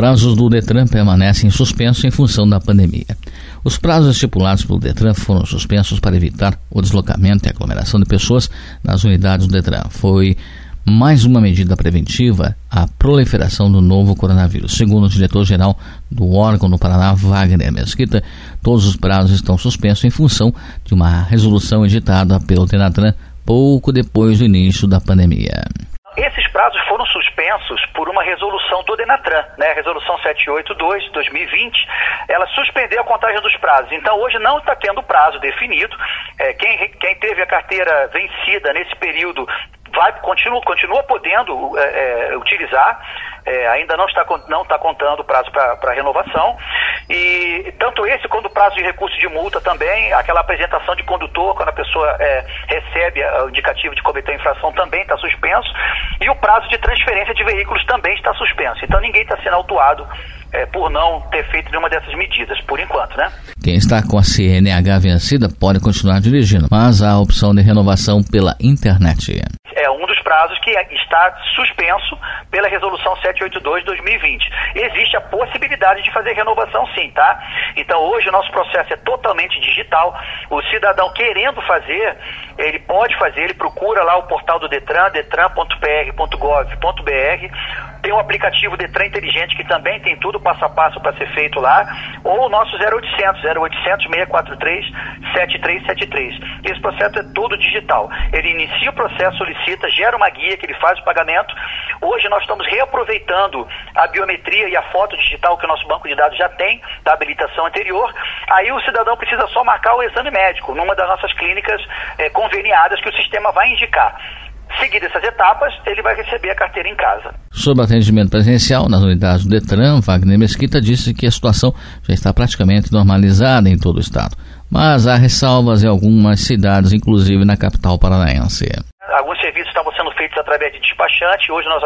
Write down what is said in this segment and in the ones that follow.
Prazos do Detran permanecem suspensos em função da pandemia. Os prazos estipulados pelo Detran foram suspensos para evitar o deslocamento e aglomeração de pessoas nas unidades do Detran. Foi mais uma medida preventiva à proliferação do novo coronavírus. Segundo o diretor-geral do órgão no Paraná, Wagner Mesquita, todos os prazos estão suspensos em função de uma resolução editada pelo Denatran pouco depois do início da pandemia. Esses prazos foram suspensos por uma resolução do Denatran, né? Resolução 782 de 2020. Ela suspendeu a contagem dos prazos. Então, hoje não está tendo prazo definido. É, quem, quem teve a carteira vencida nesse período vai continua, continua podendo é, é, utilizar, é, ainda não está, não está contando o prazo para renovação. E tanto esse quanto o prazo de recurso de multa também, aquela apresentação de condutor, quando a pessoa é, recebe o indicativo de cometer infração, também está suspenso. E o prazo de transferência de veículos também está suspenso. Então ninguém está sendo autuado é, por não ter feito nenhuma dessas medidas, por enquanto, né? Quem está com a CNH vencida pode continuar dirigindo, mas há a opção de renovação pela internet prazos que está suspenso pela resolução 782 de 2020. Existe a possibilidade de fazer renovação sim, tá? Então hoje o nosso processo é totalmente digital. O cidadão querendo fazer, ele pode fazer, ele procura lá o portal do Detran, detran.pr.gov.br tem o aplicativo Detran Inteligente, que também tem tudo passo a passo para ser feito lá, ou o nosso 0800, 0800 643 7373. Esse processo é todo digital. Ele inicia o processo, solicita, gera uma guia que ele faz o pagamento. Hoje nós estamos reaproveitando a biometria e a foto digital que o nosso banco de dados já tem da habilitação anterior. Aí o cidadão precisa só marcar o exame médico numa das nossas clínicas eh, conveniadas que o sistema vai indicar. Seguidas essas etapas, ele vai receber a carteira em casa. Sobre atendimento presencial nas unidades do Detran, Wagner Mesquita disse que a situação já está praticamente normalizada em todo o estado, mas há ressalvas em algumas cidades, inclusive na capital paranaense serviços estavam sendo feitos através de despachante, hoje nós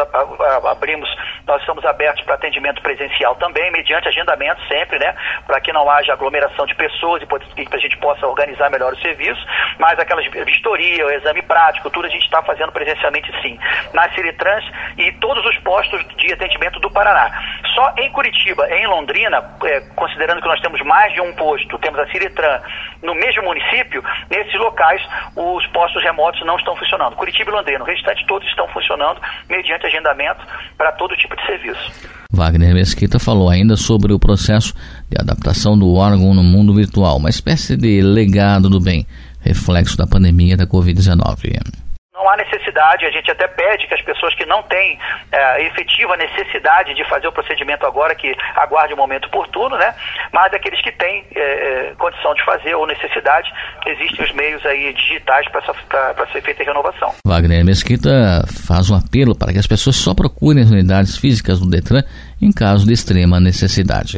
abrimos, nós estamos abertos para atendimento presencial também, mediante agendamento sempre, né, para que não haja aglomeração de pessoas e para a gente possa organizar melhor o serviço, mas aquelas vistoria, o exame prático, tudo a gente está fazendo presencialmente sim, na Ciretrans e todos os postos de atendimento do Paraná. Só em Curitiba, em Londrina, é, considerando que nós temos mais de um posto, temos a Ciretran no mesmo município, nesses locais os postos remotos não estão funcionando. Curitiba e Londrina. O restante todos estão funcionando mediante agendamento para todo tipo de serviço. Wagner Mesquita falou ainda sobre o processo de adaptação do órgão no mundo virtual, uma espécie de legado do bem, reflexo da pandemia da Covid-19 não necessidade, a gente até pede que as pessoas que não têm é, efetiva necessidade de fazer o procedimento agora, que aguarde o momento oportuno, né? Mas aqueles que têm é, é condição de fazer ou necessidade, existem os meios aí digitais para ser feita a renovação. Wagner Mesquita faz um apelo para que as pessoas só procurem as unidades físicas do Detran em caso de extrema necessidade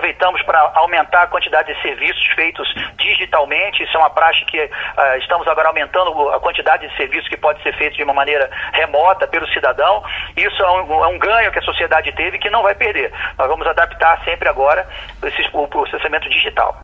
aproveitamos para aumentar a quantidade de serviços feitos digitalmente. Isso é uma praxe que uh, estamos agora aumentando a quantidade de serviços que pode ser feito de uma maneira remota pelo cidadão. Isso é um, é um ganho que a sociedade teve que não vai perder. Nós vamos adaptar sempre agora esse, o processamento digital.